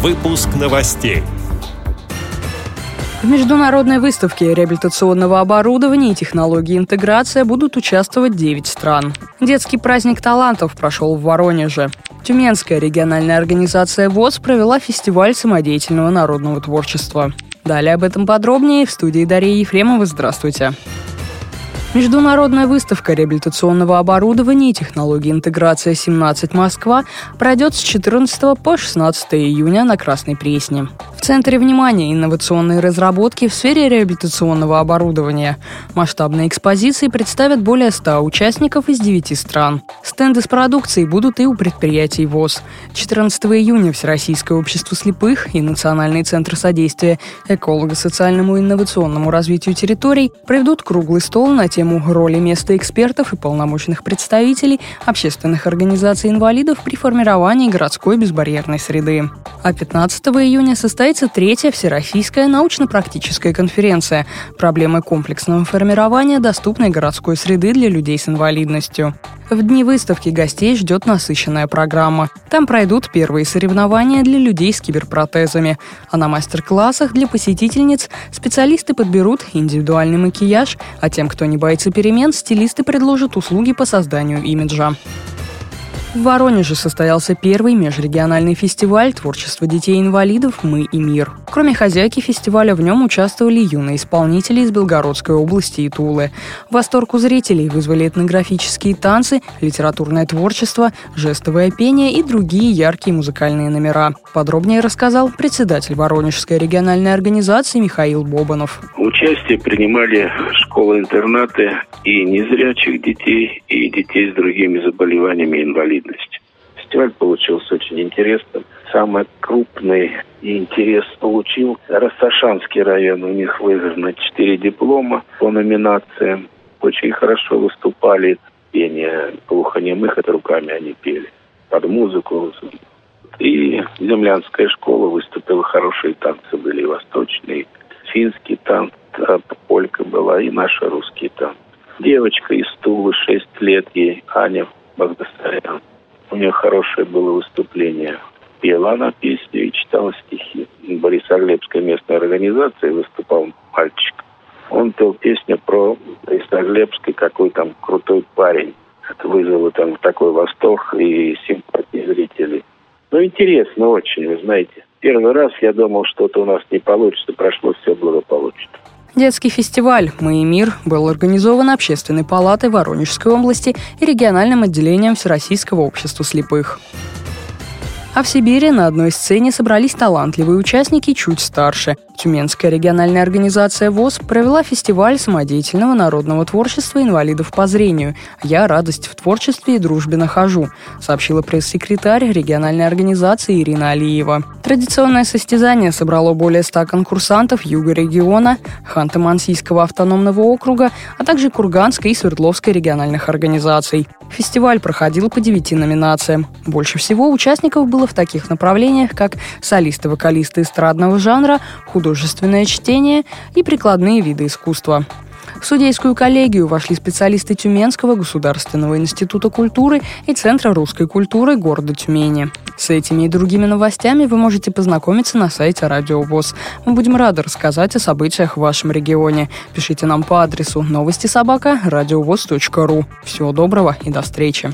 Выпуск новостей. В международной выставке реабилитационного оборудования и технологии интеграция будут участвовать 9 стран. Детский праздник талантов прошел в Воронеже. Тюменская региональная организация ВОЗ провела фестиваль самодеятельного народного творчества. Далее об этом подробнее в студии Дарья Ефремова. Здравствуйте. Международная выставка реабилитационного оборудования и технологий интеграция 17 Москва пройдет с 14 по 16 июня на Красной Пресне. Центре внимания инновационные разработки в сфере реабилитационного оборудования. Масштабные экспозиции представят более 100 участников из 9 стран. Стенды с продукцией будут и у предприятий ВОЗ. 14 июня Всероссийское общество слепых и Национальный центр содействия эколого-социальному и инновационному развитию территорий проведут круглый стол на тему роли места экспертов и полномочных представителей общественных организаций инвалидов при формировании городской безбарьерной среды. А 15 июня состоится третья Всероссийская научно-практическая конференция «Проблемы комплексного формирования доступной городской среды для людей с инвалидностью». В дни выставки гостей ждет насыщенная программа. Там пройдут первые соревнования для людей с киберпротезами. А на мастер-классах для посетительниц специалисты подберут индивидуальный макияж, а тем, кто не боится перемен, стилисты предложат услуги по созданию имиджа. В Воронеже состоялся первый межрегиональный фестиваль творчества детей-инвалидов «Мы и мир». Кроме хозяйки фестиваля, в нем участвовали юные исполнители из Белгородской области и Тулы. Восторг у зрителей вызвали этнографические танцы, литературное творчество, жестовое пение и другие яркие музыкальные номера. Подробнее рассказал председатель Воронежской региональной организации Михаил Бобанов. Участие принимали школы-интернаты и незрячих детей, и детей с другими заболеваниями инвалидности. Фестиваль получился очень интересным. Самый крупный интерес получил Росташанский район. У них выиграно четыре диплома по номинациям. Очень хорошо выступали. Пение глухонемых, это руками они пели. Под музыку. И землянская школа выступила. Хорошие танцы были, восточные. Финский танц, полька была, и наши русские танцы девочка из Тулы, 6 лет ей, Аня Багдасарян. У нее хорошее было выступление. Пела она песню и читала стихи. Борисоглебская местная организация выступал мальчик. Он пел песню про Борисоглебский, какой там крутой парень. Это вызвало там такой восторг и симпатии зрителей. Ну, интересно очень, вы знаете. Первый раз я думал, что-то у нас не получится, прошло все благополучно. Детский фестиваль «Мы и мир» был организован Общественной палатой Воронежской области и региональным отделением Всероссийского общества слепых. А в Сибири на одной сцене собрались талантливые участники чуть старше. Тюменская региональная организация ВОЗ провела фестиваль самодеятельного народного творчества инвалидов по зрению «Я радость в творчестве и дружбе нахожу», сообщила пресс-секретарь региональной организации Ирина Алиева. Традиционное состязание собрало более 100 конкурсантов юга региона, Ханты-Мансийского автономного округа, а также Курганской и Свердловской региональных организаций. Фестиваль проходил по девяти номинациям. Больше всего участников было в таких направлениях, как солисты-вокалисты эстрадного жанра, художественное чтение и прикладные виды искусства. В судейскую коллегию вошли специалисты Тюменского государственного института культуры и Центра русской культуры города Тюмени. С этими и другими новостями вы можете познакомиться на сайте Радио ВОЗ. Мы будем рады рассказать о событиях в вашем регионе. Пишите нам по адресу новости собака ру. Всего доброго и до встречи.